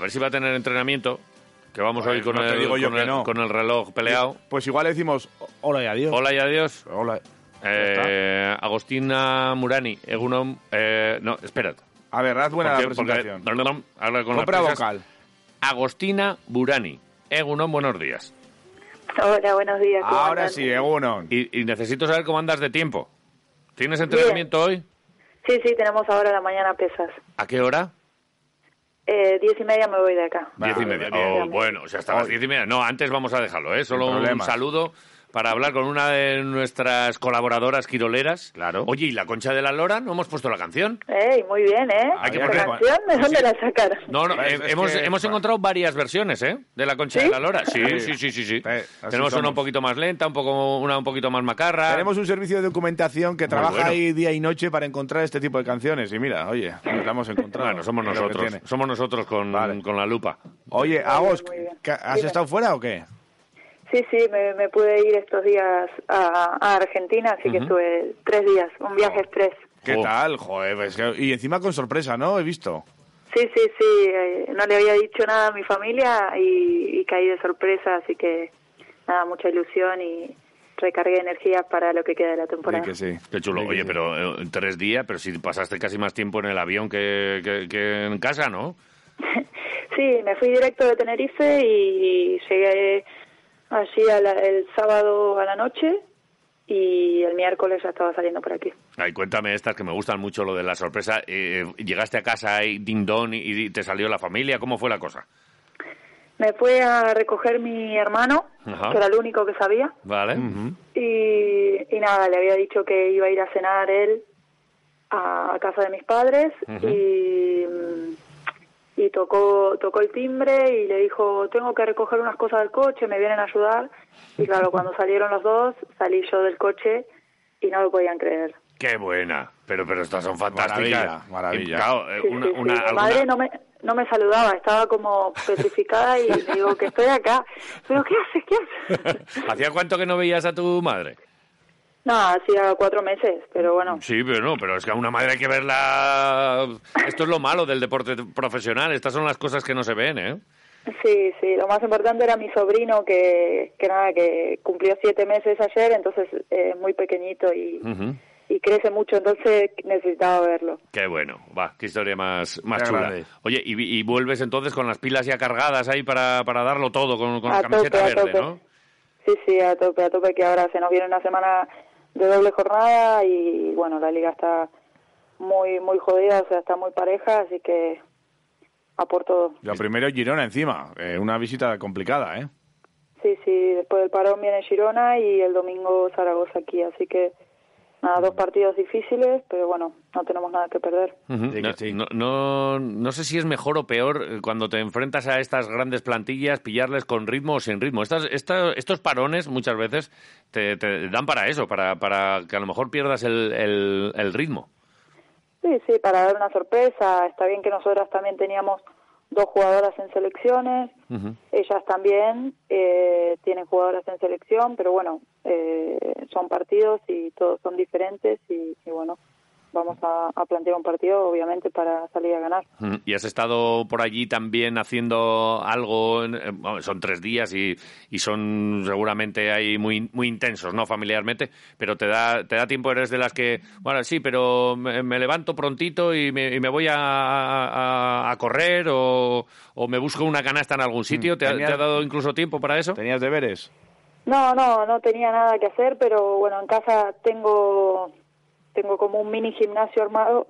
A ver si va a tener entrenamiento. Que vamos Pues hoy con, no el, digo yo con, que el, no. con el reloj peleado. Pues igual le decimos hola y adiós. Hola y adiós. Hola. Eh, Agostina Murani, Egunon. Eh, no, espérate. A ver, haz buena la Porque- porque- presentación. con las Compra vocal. Agostina Burani. Egunon, buenos días. Hola, buenos días. ¿cómo Ahora andan? sí, Egunon. Y, y necesito saber cómo andas de tiempo. ¿Tienes entrenamiento hoy? Sí, sí, tenemos ahora la mañana pesas. ¿A qué hora? Eh, diez y media me voy de acá. Diez y media. Oh, bueno, o sea, hasta las diez y media. No, antes vamos a dejarlo, ¿eh? Solo un saludo para hablar con una de nuestras colaboradoras quiroleras. Claro. Oye, ¿y la Concha de la Lora? ¿No hemos puesto la canción? Ey, muy bien, ¿eh? Hay que ¿Esa poner- canción? ¿De Sí. dónde la sacaron? No, no, Es- eh, es hemos, que- hemos encontrado varias versiones, ¿eh? De la Concha ¿Sí? de la Lora. Sí, Sí. sí, sí, sí. Eh, Tenemos una un poquito más lenta, un poco, una un poquito más macarra. Tenemos un servicio de documentación que trabaja bueno. ahí día y noche para encontrar este tipo de canciones. Y mira, oye, nos la hemos encontrado. Bueno, somos nosotros. Somos nosotros con, Vale. con la lupa. Oye, Agos, muy bien. ¿que- ¿has Dime. estado fuera o qué? Sí, sí, me, me pude ir estos días a, a Argentina, así que estuve tres días, un viaje express. ¿Qué Oh. tal? Joder, pues que- y encima con sorpresa, ¿no? He visto. Sí, sí, sí, eh, no le había dicho nada a mi familia y, y caí de sorpresa, así que nada, mucha ilusión y recargué energías para lo que queda de la temporada. Sí que sí. Qué chulo. Sí Oye, sí. pero eh, tres días, pero si pasaste casi más tiempo en el avión que, que- que en casa, ¿no? Sí, me fui directo de Tenerife y llegué allí a la- el sábado a la noche y el miércoles ya estaba saliendo por aquí. Ay, cuéntame estas que me gustan mucho, lo de la sorpresa. Eh, llegaste a casa y ding dong y, te salió la familia. ¿Cómo fue la cosa? Me fue a recoger mi hermano, Ajá. que era el único que sabía, ¿Vale? y, y nada, le había dicho que iba a ir a cenar él a, a casa de mis padres y, mm, y tocó, tocó el timbre y le dijo, tengo que recoger unas cosas del coche, me vienen a ayudar. Y claro, cuando salieron los dos, salí yo del coche y no lo podían creer. Qué buena. Pero, pero estas son fantásticas. Maravilla, maravilla. Y, claro, eh, Sí, una, sí, sí. una- Mi alguna- madre no me, no me saludaba, estaba como petrificada y le digo que estoy acá. ¿Pero qué haces? ¿Qué haces? ¿Hacía cuánto que no veías a tu madre? No, hacía cuatro meses, pero bueno. Sí, pero no, pero es que a una madre hay que verla... Esto es lo malo del deporte profesional. Estas son las cosas que no se ven, ¿eh? Sí, sí, lo más importante era mi sobrino que, que nada, que cumplió siete meses ayer, entonces eh, muy pequeñito y, y crece mucho, entonces necesitaba verlo. Qué bueno, va, qué historia más, más Qué chula. grande. Oye, y, y vuelves entonces con las pilas ya cargadas ahí para, para darlo todo, con, con la camiseta tope, verde. ¿no? Sí, sí, a tope, a tope, que ahora se nos viene una semana de doble jornada y bueno, la liga está muy, muy jodida, o sea, está muy pareja, así que a por todo. Lo primero Girona encima. Eh, una visita complicada, ¿eh? Sí, sí, después del parón viene Girona y el domingo Zaragoza aquí, así que nada, dos partidos difíciles, pero bueno, no tenemos nada que perder. No, no, no sé si es mejor o peor eh, cuando te enfrentas a estas grandes plantillas, pillarles con ritmo o sin ritmo. Estas, esta- estos parones muchas veces te, te dan para eso, para, para que a lo mejor pierdas el, el, el ritmo. Sí, sí, para dar una sorpresa. Está bien que nosotras también teníamos dos jugadoras en selecciones, ellas también eh, tienen jugadoras en selección, pero bueno, eh, son partidos y todos son diferentes y, y bueno, vamos a, a plantear un partido obviamente para salir a ganar. Mm, Y has estado por allí también haciendo algo, en- eh, bueno, son tres días y, y son seguramente ahí muy, muy intensos, ¿no? Familiarmente, pero te da, te da tiempo, eres de las que, bueno, sí, pero me, me levanto prontito y me, y me voy a, a- a correr o, o me busco una canasta en algún sitio. ¿Te, te ha dado incluso tiempo para eso? ¿Tenías deberes? No, no, no tenía nada que hacer, pero bueno, en casa tengo tengo como un mini gimnasio armado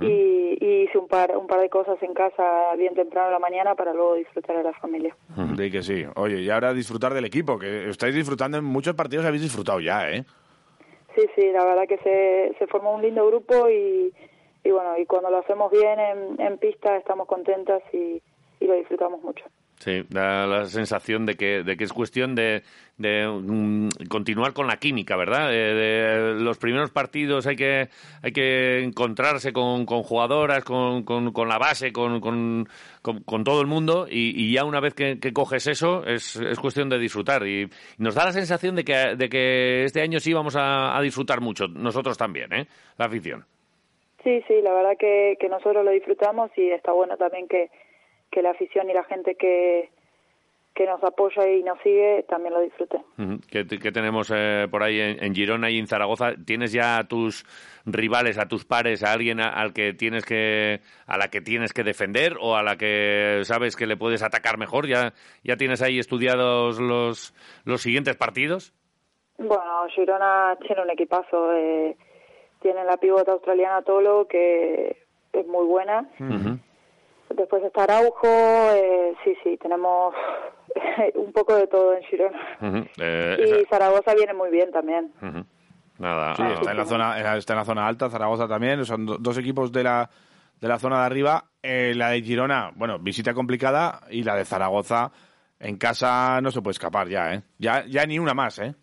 y, y hice un par un par de cosas en casa bien temprano en la mañana para luego disfrutar de la familia. Sí que sí. Oye, y ahora disfrutar del equipo, que estáis disfrutando en muchos partidos, habéis disfrutado ya, ¿eh? Sí, sí, la verdad que se, se formó un lindo grupo y, y bueno, y cuando lo hacemos bien en, en pista estamos contentas y, y lo disfrutamos mucho. Sí, da la sensación de que, de que es cuestión de, de, mm, continuar con la química, ¿verdad? De, de los primeros partidos hay que, hay que encontrarse con, con jugadoras, con, con, la base, con, con, todo el mundo y, ya una vez que, que coges eso es, es cuestión de disfrutar. Y, nos da la sensación de que, de que este año sí vamos a, a disfrutar mucho, nosotros también, ¿eh? La afición. Sí, sí, la verdad que, que nosotros lo disfrutamos y está bueno también que, que la afición y la gente que, que nos apoya y nos sigue también lo disfrute. ¿Qué, qué tenemos eh, por ahí en, en Girona y en Zaragoza? ¿Tienes ya a tus rivales, a tus pares, a alguien a- al que tienes que a la que tienes que defender o a la que sabes que le puedes atacar mejor? ¿Ya, ya tienes ahí estudiados los, los siguientes partidos? Bueno, Girona tiene un equipazo. Eh, tiene la pivota australiana Tolo, que es muy buena. Después está Araujo. Eh, sí, sí, tenemos un poco de todo en Girona. Eh, Y esa- Zaragoza viene muy bien también. Ujú. Nada. Sí, ah, está en la zona, está en la zona alta, Zaragoza también. Son do- dos equipos de la, de la zona de arriba. Eh, la de Girona, bueno, visita complicada. Y la de Zaragoza, en casa no se puede escapar ya, ¿eh? Ya, ya ni una más, ¿eh?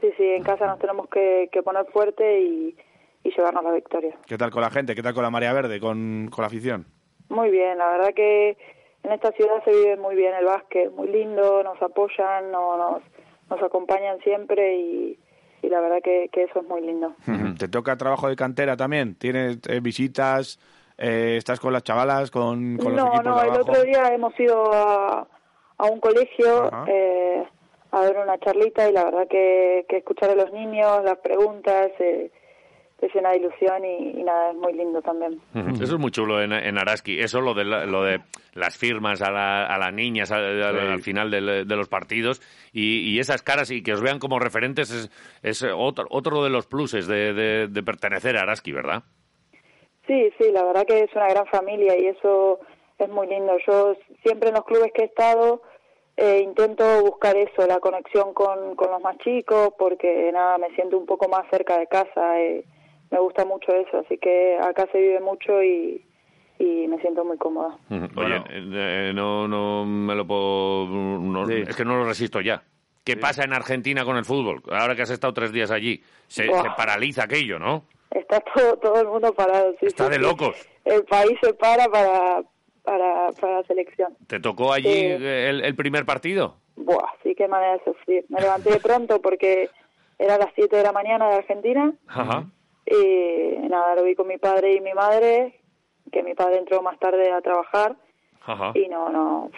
Sí, sí, en casa nos tenemos que, que poner fuerte y, y llevarnos la victoria. ¿Qué tal con la gente? ¿Qué tal con la Marea Verde? ¿Con, con la afición? Muy bien, la verdad que en esta ciudad se vive muy bien el básquet, muy lindo, nos apoyan, no, nos, nos acompañan siempre y, y la verdad que, que eso es muy lindo. ¿Te toca trabajo de cantera también? ¿Tienes eh, visitas? Eh, ¿Estás con las chavalas? ¿Con, con los no, equipos no, el otro día hemos ido a, a un colegio eh, a ver una charlita y la verdad que, que escuchar a los niños, las preguntas, eh, te llena de ilusión y, y nada, es muy lindo también. Eso es muy chulo en, en Araski. Eso lo de, la- lo de las firmas a, la- a las niñas al, al- Sí. al final de los partidos y, y esas caras y que os vean como referentes es, es otro, otro de los pluses de, de- de pertenecer a Araski, ¿verdad? Sí, sí, la verdad que es una gran familia y eso es muy lindo. Yo siempre en los clubes que he estado eh, intento buscar eso, la conexión con, con los más chicos, porque nada, me siento un poco más cerca de casa. eh, me gusta mucho eso, así que acá se vive mucho y, y me siento muy cómoda. Bueno. Oye, eh, no, no me lo puedo... no- Sí. Es que no lo resisto ya. ¿Qué pasa en Argentina con el fútbol? Ahora que has estado tres días allí, se, paraliza aquello, ¿no? Está todo, todo el mundo parado. Sí, Está sí, de sí. locos. El país se para para, para, para la selección. ¿Te tocó allí Sí. el, el primer partido? Buah, sí, qué manera de sufrir. Me levanté de pronto porque era las 7 de la mañana de Argentina Ajá. Y nada, lo vi con mi padre y mi madre, que mi padre entró más tarde a trabajar Ajá. y no, no,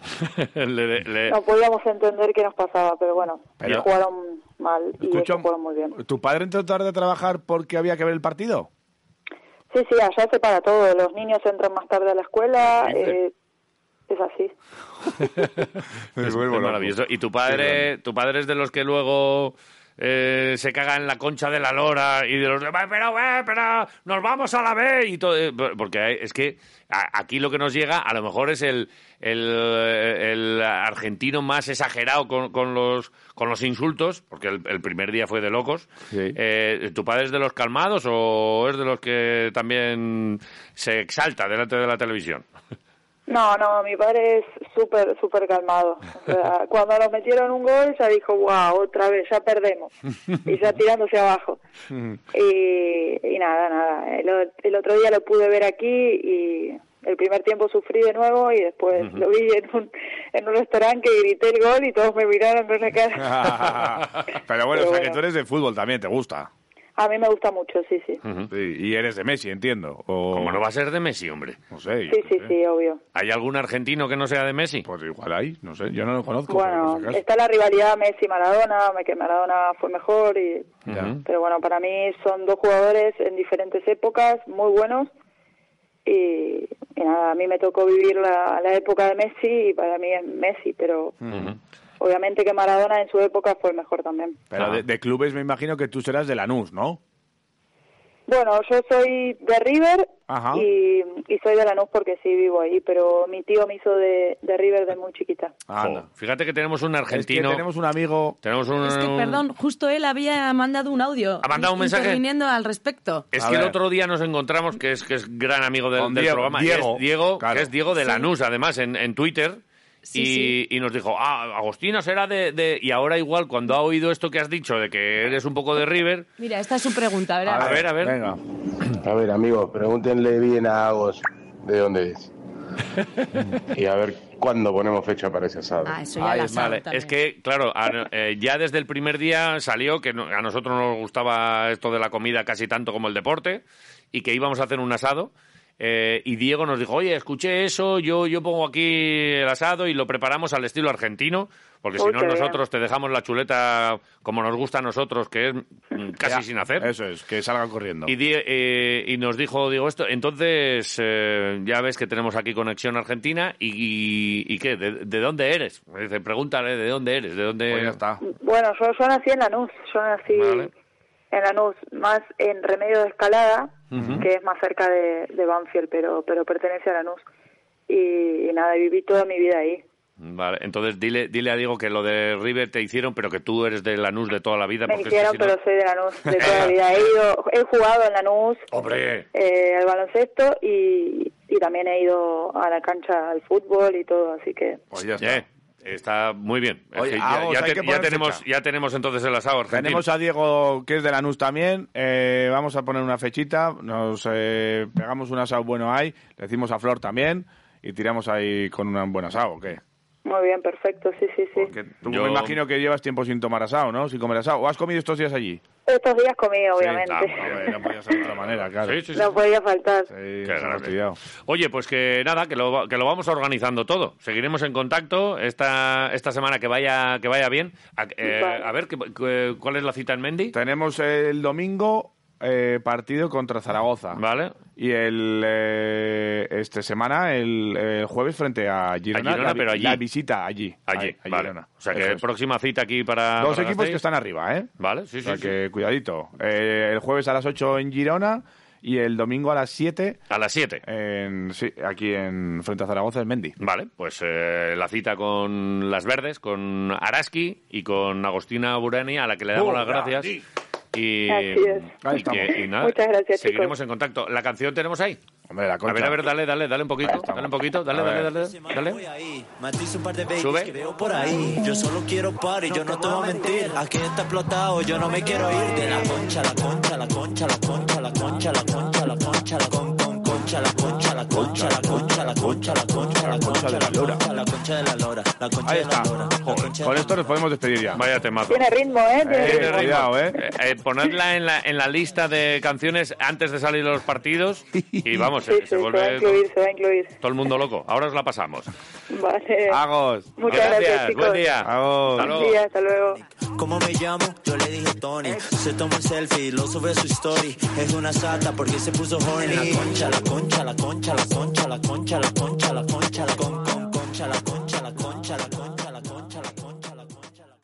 Le- le- no podíamos entender qué nos pasaba, pero bueno, Pero- jugaron mal y Escucha, ellos jugaron muy bien. ¿Tu padre entró tarde a trabajar porque había que ver el partido? Sí, sí, allá se para todo. Los niños entran más tarde a la escuela. Eh, es así. Es, es maravilloso. ¿Y tu padre, tu padre es de los que luego eh, se caga en la concha de la lora y de los demás, pero, eh, pero nos vamos a la B y todo? eh, Porque es que aquí lo que nos llega a lo mejor es el, el, el argentino más exagerado con, con los, con los insultos, porque el, el primer día fue de locos. Sí. Eh, ¿Tu padre es de los calmados o es de los que también se exalta delante de la televisión? No, no, mi padre es súper, súper calmado. O sea, cuando nos metieron un gol ya dijo, wow, otra vez, ya perdemos. Y ya tirándose abajo. Y, y nada, nada. El, otro día lo pude ver aquí y el primer tiempo sufrí de nuevo y después lo vi en un, en un restaurante que grité el gol y todos me miraron con la cara. Pero bueno, Pero o sea que tú eres de fútbol también, te gusta. A mí me gusta mucho, sí, sí. Sí, y eres de Messi, entiendo. O... ¿Cómo no va a ser de Messi, hombre? No sé. Sí, sí, sé. sí, obvio. ¿Hay algún argentino que no sea de Messi? Pues igual hay, no sé, yo no lo conozco. Bueno, está la rivalidad Messi-Maradona, que Maradona fue mejor y... Pero bueno, para mí son dos jugadores en diferentes épocas, muy buenos. Y, y nada, a mí me tocó vivir la, la época de Messi y para mí es Messi, pero. Obviamente que Maradona en su época fue el mejor también. Pero Ah. de, de clubes me imagino que tú serás de Lanús, ¿no? Bueno, yo soy de River Ajá. y, y soy de Lanús porque sí vivo ahí, pero mi tío me hizo de, de River de muy chiquita. Fíjate que tenemos un Es argentino. que tenemos un amigo... tenemos un, Es que, perdón, justo él había mandado un audio. ¿Ha mandado un mensaje? Al respecto. Es A que el otro día nos encontramos, que es que es gran amigo del, Con del Diego, programa, Diego, es Diego, claro. que es Diego de Sí. Lanús, además, en, en Twitter. Sí, y, sí. y nos dijo, ah, Agostina será de, de- Y ahora igual, cuando ha oído esto que has dicho, de que eres un poco de River... Mira, esta es su pregunta, ¿verdad? A ver, a ver. Venga. A ver, amigos, pregúntenle bien a Agos de dónde es. y a ver cuándo ponemos fecha para ese asado. Ah, eso ya sabe Vale, es que, claro, a- eh, ya desde el primer día salió que no- a nosotros nos gustaba esto de la comida casi tanto como el deporte y que íbamos a hacer un asado. Eh, y Diego nos dijo, oye, escuché eso, yo, yo pongo aquí el asado y lo preparamos al estilo argentino, porque si no nosotros te dejamos la chuleta como nos gusta a nosotros, que es mm, casi Ya, sin hacer. Eso es, que salga corriendo. Y, eh, y nos dijo, digo, esto, entonces eh, ya ves que tenemos aquí conexión argentina y, y, ¿y qué, ¿De, de dónde eres? Me dice, pregúntale, ¿de dónde eres? ¿De dónde...? Pues ya está. Bueno, yo, yo nací en Lanús, yo nací Vale. en Lanús, más en Remedio de Escalada, que es más cerca de, de Banfield, pero, pero pertenece a Lanús. Y, y nada, viví toda mi vida ahí. Vale, entonces dile, dile a Diego que lo de River te hicieron, pero que tú eres de Lanús de toda la vida. Me porque hicieron, si no- pero soy de Lanús de toda la vida. He, ido, he jugado en Lanús ¡Hombre! eh, al baloncesto y, y también he ido a la cancha al fútbol y todo, así que Pues ya está. Eh, está muy bien. Oye, que ya, te- tenemos, fecha. ya tenemos entonces el asado argentino. Tenemos a Diego, que es de Lanús también. Eh, vamos a poner una fechita. Nos eh, pegamos un asado bueno ahí. Le decimos a Flor también. Y tiramos ahí con un buen asado, ¿o qué? Muy bien, perfecto, sí, sí, sí. Porque tú Yo- me imagino que llevas tiempo sin tomar asado, ¿no? Sin comer asado. ¿O has comido estos días allí? Estos días comí, Sí, obviamente. claro, hombre, no podía ser de otra manera, claro. Sí, sí, sí. no podía faltar. Sí, Qué. Oye, pues que nada, que lo, va- que lo vamos organizando todo. Seguiremos en contacto esta, esta semana que vaya, que vaya bien. A, eh, Vale. a ver, ¿qué- qué- ¿cuál es la cita en Mendy? Tenemos el domingo eh, partido contra Zaragoza. Vale. Y el eh, este semana, el, el jueves, frente a Girona. A Girona, la, pero allí. la visita allí. Allí, a- a vale. Girona. O sea que es. próxima cita aquí para. Dos para equipos que están arriba, ¿eh? Vale, sí, O sí. sea sí. que cuidadito. Eh, el jueves a las 8 en Girona y el domingo a las 7 A las 7. en, sí, aquí en frente a Zaragoza, en Mendy. Vale, pues eh, la cita con las verdes, con Araski y con Agostina Burani, a la que le damos las gracias. Y, Así es. Ahí y y nada, Muchas gracias, Seguiremos chicos. en contacto. ¿La canción tenemos ahí? Hombre, la A concha. ver, a ver, dale, dale, dale un poquito. Dale un poquito, dale, dale, dale, dale. Sube. que veo por ahí. Yo solo quiero party, yo no te voy a mentir. Aquí está explotado, yo no me quiero ir de la concha, la concha, la concha, la concha, la concha, la concha, la concha, la con, con, concha, la concha, la concha, la concha, la concha, la concha, la concha de la lora. La concha de la lora, la concha Ahí de la está. lora. con esto nos podemos despedir ya. Vaya temazo. Tiene ritmo, ¿eh? Tiene Eh, ritmo. cuidado, ¿eh? Eh, eh, ponedla en la, en la lista de canciones antes de salir de los partidos y vamos, Sí, se, sí, se va a vuelve incluir, se va a incluir. todo el mundo loco. Ahora os la pasamos. Vale. Agos. Muchas gracias, chicos. buen día. Agos. Hasta Buen luego. día, hasta luego. ¿Cómo me llamo? Yo le dije Tony. Se tomó un selfie, lo sube a su story. Es una sata porque se puso horny. La concha, la concha, la concha, la concha, la concha, la concha, la concha, la con, con, concha, la concha, la concha, la concha.